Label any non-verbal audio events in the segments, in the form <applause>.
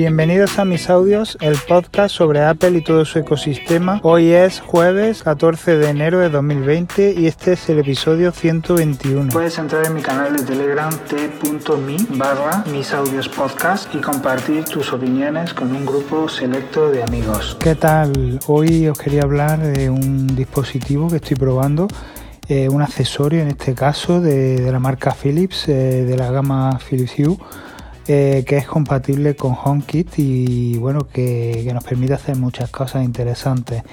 Bienvenidos a mis audios, el podcast sobre Apple y todo su ecosistema. Hoy es jueves 14 de enero de 2020 y este es el episodio 121. Puedes entrar en mi canal de Telegram t.me barra mis audios podcast y compartir tus opiniones con un grupo selecto de amigos. ¿Qué tal? Hoy os quería hablar de un dispositivo que estoy probando. Eh, un accesorio en este caso de, la marca Philips, eh, de la gama Philips Hue eh, que es compatible con HomeKit y bueno, que, nos permite hacer muchas cosas interesantes.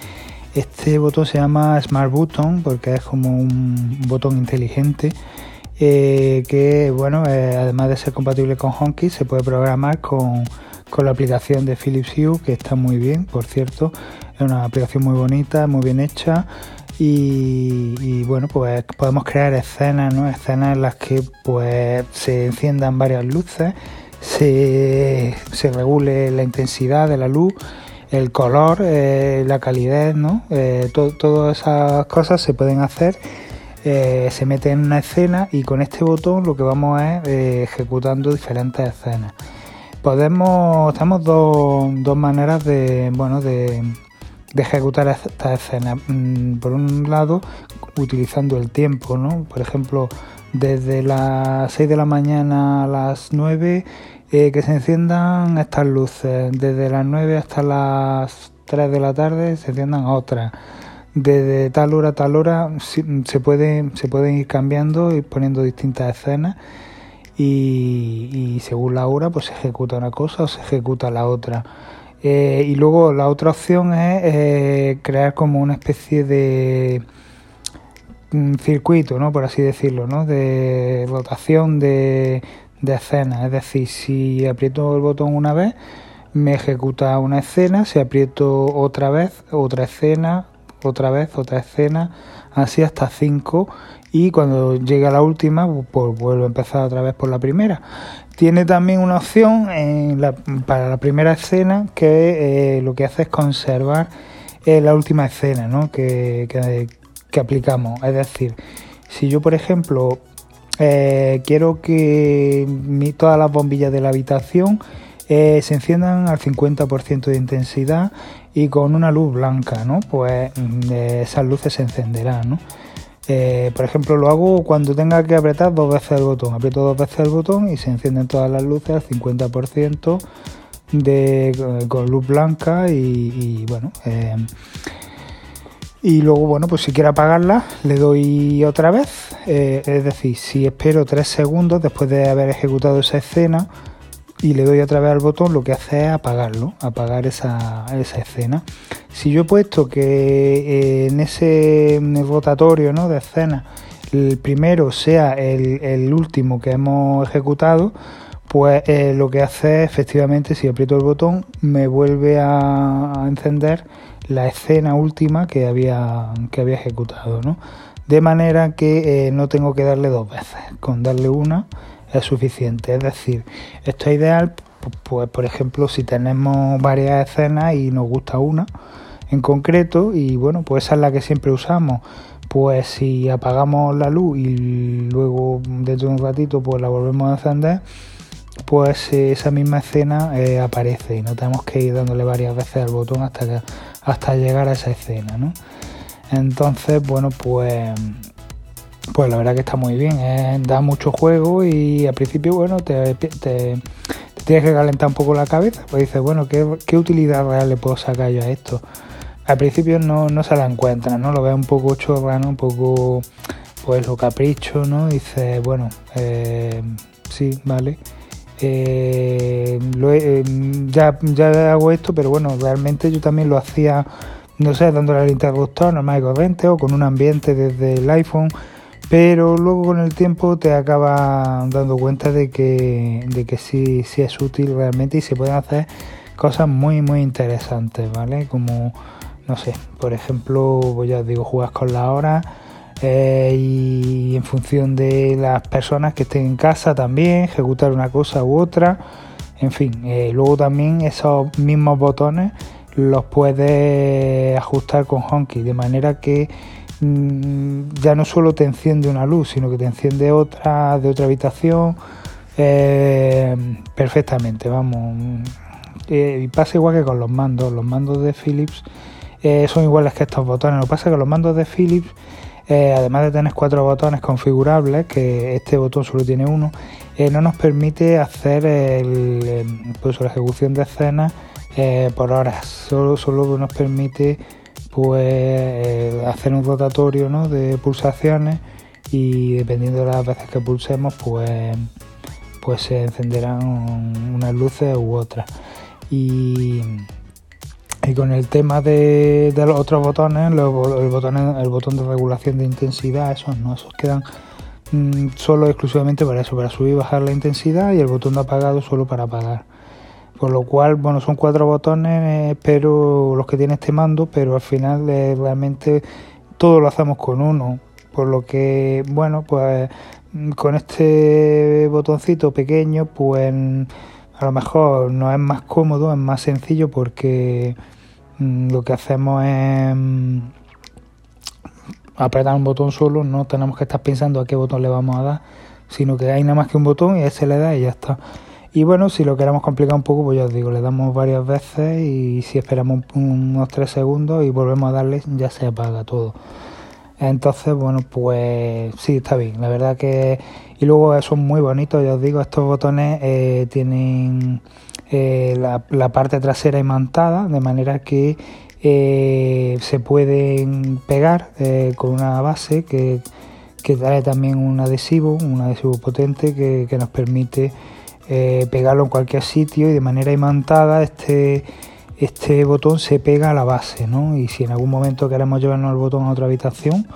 Este botón se llama Smart Button porque es como un botón inteligente eh, que bueno, eh, además de ser compatible con HomeKit se puede programar con, la aplicación de Philips Hue que está muy bien, por cierto, es una aplicación muy bonita, muy bien hecha. Y, bueno pues podemos crear escenas ¿no? escenas en las que pues se enciendan varias luces se, regule la intensidad de la luz, el color, eh, la calidez, ¿no? Eh, todas esas cosas se pueden hacer. Eh, se mete en una escena y con este botón lo que vamos es ejecutando diferentes escenas. Podemos, tenemos dos, dos maneras de, bueno, de, de ejecutar esta escena. Mm, por un lado, utilizando el tiempo, ¿no? Por ejemplo, desde las 6 de la mañana a las 9 eh, que se enciendan estas luces. Desde las 9 hasta las 3 de la tarde se enciendan otras. Desde tal hora a tal hora se pueden, se pueden ir cambiando y poniendo distintas escenas y, según la hora pues se ejecuta una cosa o se ejecuta la otra. Eh, y luego la otra opción es eh, crear como una especie de circuito, ¿no? por así decirlo, ¿no? de rotación de, de escenas. Es decir, si aprieto el botón una vez, me ejecuta una escena, si aprieto otra vez, otra escena, otra vez, otra escena, así hasta cinco y cuando llega la última, pues vuelvo a empezar otra vez por la primera. Tiene también una opción para la primera escena que eh, lo que hace es conservar eh, la última escena ¿no? que, que, que aplicamos. Es decir, si yo por ejemplo eh, quiero que todas las bombillas de la habitación eh, se enciendan al 50% de intensidad y con una luz blanca, ¿no? Pues mm, esas luces se encenderán. Eh, por ejemplo, lo hago cuando tenga que apretar dos veces el botón. Aprieto dos veces el botón y se encienden todas las luces al 50% de, con luz blanca y, bueno, y luego, bueno, pues si quiero apagarla, le doy otra vez. Eh, es decir, si espero 3 segundos después de haber ejecutado esa escena y le doy otra vez al botón, lo que hace es apagarlo, apagar esa, esa escena. Si yo he puesto que eh, en ese rotatorio ¿no? de escena el primero sea el, último que hemos ejecutado, pues eh, lo que hace efectivamente, si aprieto el botón, me vuelve a encender la escena última que había, que había ejecutado, ¿no? De manera que eh, no tengo que darle dos veces, con darle una es suficiente. Es decir, esto es ideal, pues por ejemplo, si tenemos varias escenas y nos gusta una en concreto, y bueno, pues esa es la que siempre usamos. Pues si apagamos la luz y luego dentro de un ratito pues la volvemos a encender, pues esa misma escena eh, aparece y no tenemos que ir dándole varias veces al botón hasta que hasta llegar a esa escena, ¿no? Entonces, bueno, pues pues la verdad que está muy bien, ¿eh? da mucho juego y al principio, bueno, te, tienes que calentar un poco la cabeza, pues dices, bueno, ¿qué, utilidad real le puedo sacar yo a esto? Al principio no, se la encuentras, ¿no? Lo ves un poco chorra, Un poco, pues lo capricho, ¿no? Dices, bueno, eh, sí, vale. Eh, eh, ya, ya hago esto, pero bueno, realmente yo también lo hacía, no sé, dándole al interruptor normal y corriente o con un ambiente desde el iPhone, pero luego con el tiempo te acaba dando cuenta de que, de que sí, sí es útil realmente y se pueden hacer cosas muy, muy interesantes, ¿vale? Como, no sé, por ejemplo, pues ya digo, jugas con la hora eh, y en función de las personas que estén en casa también, ejecutar una cosa u otra. En fin, eh, luego también esos mismos botones los puedes ajustar con Honky, de manera que mm, ya no solo te enciende una luz, sino que te enciende otra de otra habitación eh, perfectamente, vamos, y pasa igual que con los mandos. Los mandos de Philips son iguales que estos botones. Lo que pasa es que los mandos de Philips, eh, además de tener cuatro botones configurables, que este botón solo tiene uno, no nos permite hacer pues, la ejecución de escenas por horas. Solo, solo nos permite pues hacer un rotatorio ¿no? de pulsaciones y dependiendo de las veces que pulsemos pues pues se encenderán unas luces u otras y, con el tema de, los otros botones el, botón, el botón de regulación de intensidad esos no esos quedan mm, solo exclusivamente para eso para subir y bajar la intensidad y el botón de apagado solo para apagar. Por lo cual bueno son cuatro botones eh, pero los que tiene este mando pero al final eh, realmente todo lo hacemos con uno. Por lo que, bueno, pues con este botoncito pequeño, pues a lo mejor no es más cómodo, es más sencillo porque mm, lo que hacemos es mm, apretar un botón solo, no tenemos que estar pensando a qué botón le vamos a dar, sino que hay nada más que un botón y ese le da y ya está. Y bueno, si lo queremos complicar un poco, pues ya os digo, le damos varias veces y si esperamos unos 3 segundos y volvemos a darle, ya se apaga todo. Entonces, bueno, pues sí, está bien. La verdad que... Y luego son muy bonitos, ya os digo, estos botones eh, tienen eh, la, parte trasera imantada, de manera que eh, se pueden pegar con una base que, que, trae también un adhesivo, un adhesivo potente que, que nos permite pegarlo en cualquier sitio y de manera imantada este este botón se pega a la base, ¿no? Y si en algún momento queremos llevarnos el botón a otra habitación,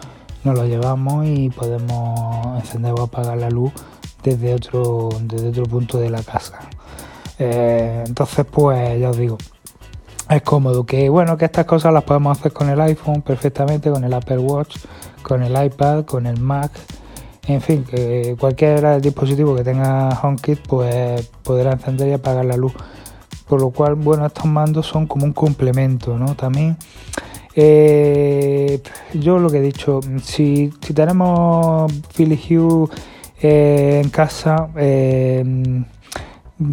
nos lo llevamos y podemos encender o apagar la luz desde otro, desde otro punto de la casa. Eh, entonces, pues ya os digo, es cómodo. Que bueno, que estas cosas las podemos hacer con el iPhone perfectamente, con el Apple Watch, con el iPad, con el Mac. En fin, que cualquier dispositivo que tenga HomeKit, pues podrá encender y apagar la luz por lo cual, bueno, estos mandos son como un complemento, ¿no? También, eh, yo lo que he dicho, si, tenemos Philly Hue eh, en casa, eh,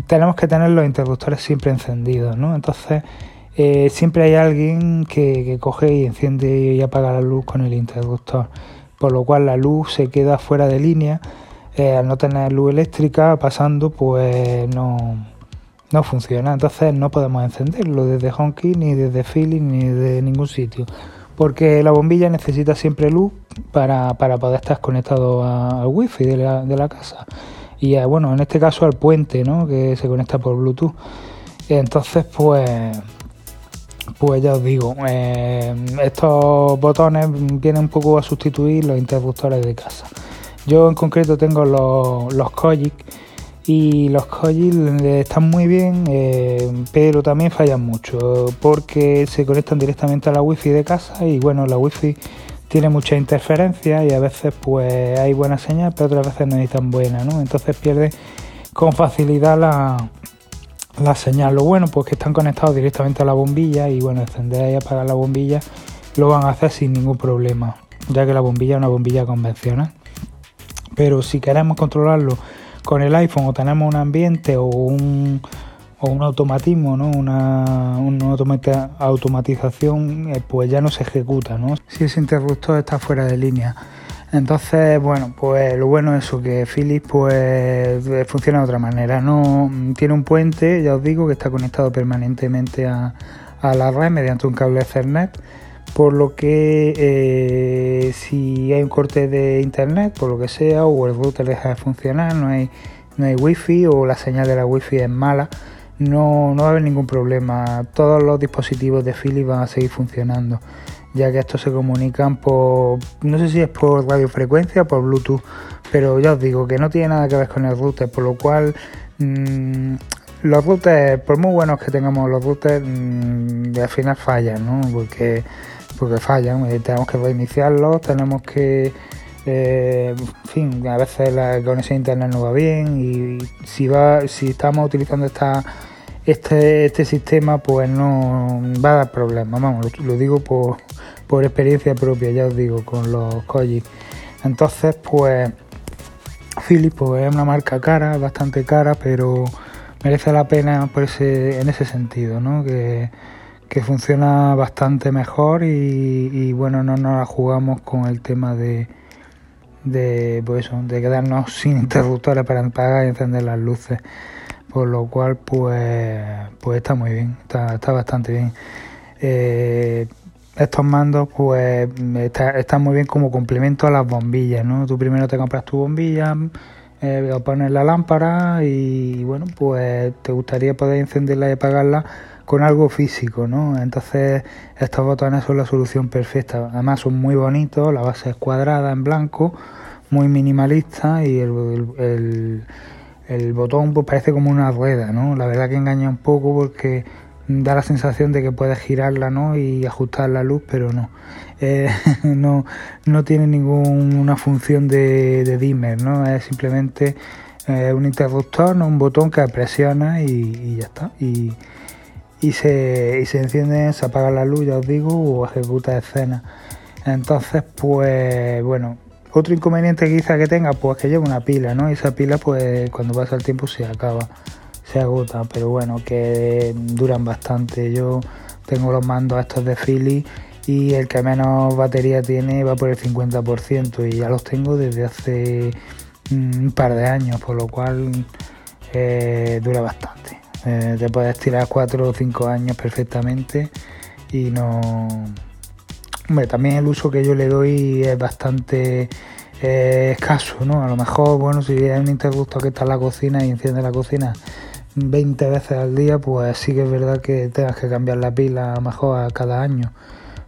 tenemos que tener los interruptores siempre encendidos, ¿no? Entonces, siempre hay alguien que, que, coge y enciende y apaga la luz con el interruptor, por lo cual la luz se queda fuera de línea. al no tener luz eléctrica pasando, pues no no funciona. Entonces no podemos encenderlo desde HomeKit, ni desde Philips, ni de ningún sitio. Porque la bombilla necesita siempre luz para, poder estar conectado al wifi de la, de la casa. Y eh, bueno, en este caso al puente, ¿no? Que se conecta por Bluetooth. Entonces, pues, pues ya os digo, eh, estos botones vienen un poco a sustituir los interruptores de casa. Yo en concreto tengo los, los Kojic y los coils están muy bien, eh, pero también fallan mucho porque se conectan directamente a la wifi de casa y bueno, la wifi tiene mucha interferencia y a veces pues hay buena señal, pero otras veces no hay tan buena, ¿no? Entonces pierde con facilidad la, la señal. Lo bueno pues que están conectados directamente a la bombilla y bueno, encender y apagar la bombilla lo van a hacer sin ningún problema, ya que la bombilla es una bombilla convencional. Pero si queremos controlarlo con el iPhone o tenemos un ambiente o un, o un automatismo, ¿no? una, una automatización, eh, pues ya no se ejecuta, ¿no? si ese interruptor está fuera de línea. Entonces, bueno, pues lo bueno es eso, que Philips pues eh, funciona de otra manera. No tiene un puente, ya os digo, que está conectado permanentemente a, a la red mediante un cable Ethernet por lo que eh, si hay un corte de internet, por lo que sea, o el router deja de funcionar, no hay, no hay wifi o la señal de la wifi es mala, no, no va a haber ningún problema. Todos los dispositivos de Philips van a seguir funcionando, ya que estos se comunican por, no sé si es por radiofrecuencia o por Bluetooth, pero ya os digo que no tiene nada que ver con el router, por lo cual mmm, los routers, por muy buenos que tengamos los routers, mmm, al final fallan, ¿no? Porque porque fallan, eh, tenemos que reiniciarlos, tenemos que, eh, en fin, a veces la conexión a internet no va bien y si va, si estamos utilizando esta este, este sistema, pues no va a dar problemas, vamos, lo, digo por, por, experiencia propia, ya os digo, con los Koji. Entonces, pues Philips pues, es una marca cara, bastante cara, pero merece la pena por ese, en ese sentido, ¿no? Que, funciona bastante mejor y, bueno, no nos la jugamos con el tema de, de, pues de quedarnos <laughs> sin interruptores para apagar y encender las luces. Por lo cual, pues, pues está muy bien, está, está bastante bien. Eh, estos mandos pues están muy bien como complemento a las bombillas, ¿no? Tú primero te compras tu bombilla, eh, pones la lámpara y bueno, pues te gustaría poder encenderla y apagarla con algo físico, ¿no? Entonces estos botones son la solución perfecta. Además son muy bonitos, la base es cuadrada en blanco, muy minimalista y el, botón pues parece como una rueda, ¿no? La verdad que engaña un poco porque da la sensación de que puedes girarla ¿no? y ajustar la luz, pero no. Eh, <laughs> no, no tiene ninguna función de, dimmer, ¿no? es simplemente eh, un interruptor, ¿no? un botón que presiona y, ya está. Y, se, y se enciende, se apaga la luz, ya os digo, o ejecuta escena. Entonces, pues bueno, otro inconveniente quizá que tenga, pues que lleva una pila, ¿no? Y esa pila, pues cuando pasa el tiempo se acaba se agota, pero bueno, que duran bastante. Yo tengo los mandos estos de Philly y el que menos batería tiene va por el 50% y ya los tengo desde hace mm, un par de años, por lo cual eh, dura bastante. Eh, te puedes tirar 4 o 5 años perfectamente y no... Hombre, también el uso que yo le doy es bastante eh, escaso, ¿no? A lo mejor, bueno, si hay un interruptor que está en la cocina y enciende la cocina 20 veces al día, pues sí que es verdad que tengas que cambiar la pila a lo mejor a cada año.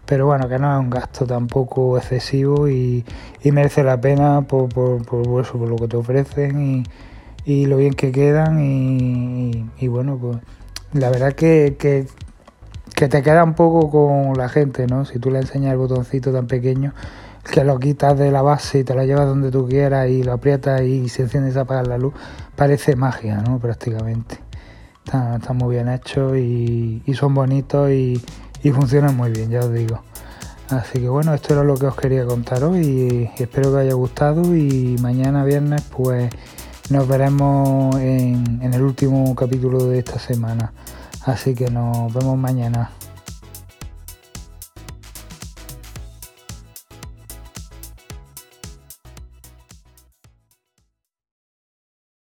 Pero bueno, que no es un gasto tampoco excesivo y, merece la pena por, por, por, eso, por lo que te ofrecen y, lo bien que quedan. Y, bueno, pues la verdad que, que, que te queda un poco con la gente, ¿no? Si tú le enseñas el botoncito tan pequeño que lo quitas de la base y te lo llevas donde tú quieras y lo aprietas y se enciende y se apaga la luz, parece magia, ¿no? Prácticamente. Están, muy bien hechos y, son bonitos y, funcionan muy bien, ya os digo. Así que bueno, esto era lo que os quería contar hoy y espero que os haya gustado y mañana viernes pues nos veremos en, el último capítulo de esta semana. Así que nos vemos mañana.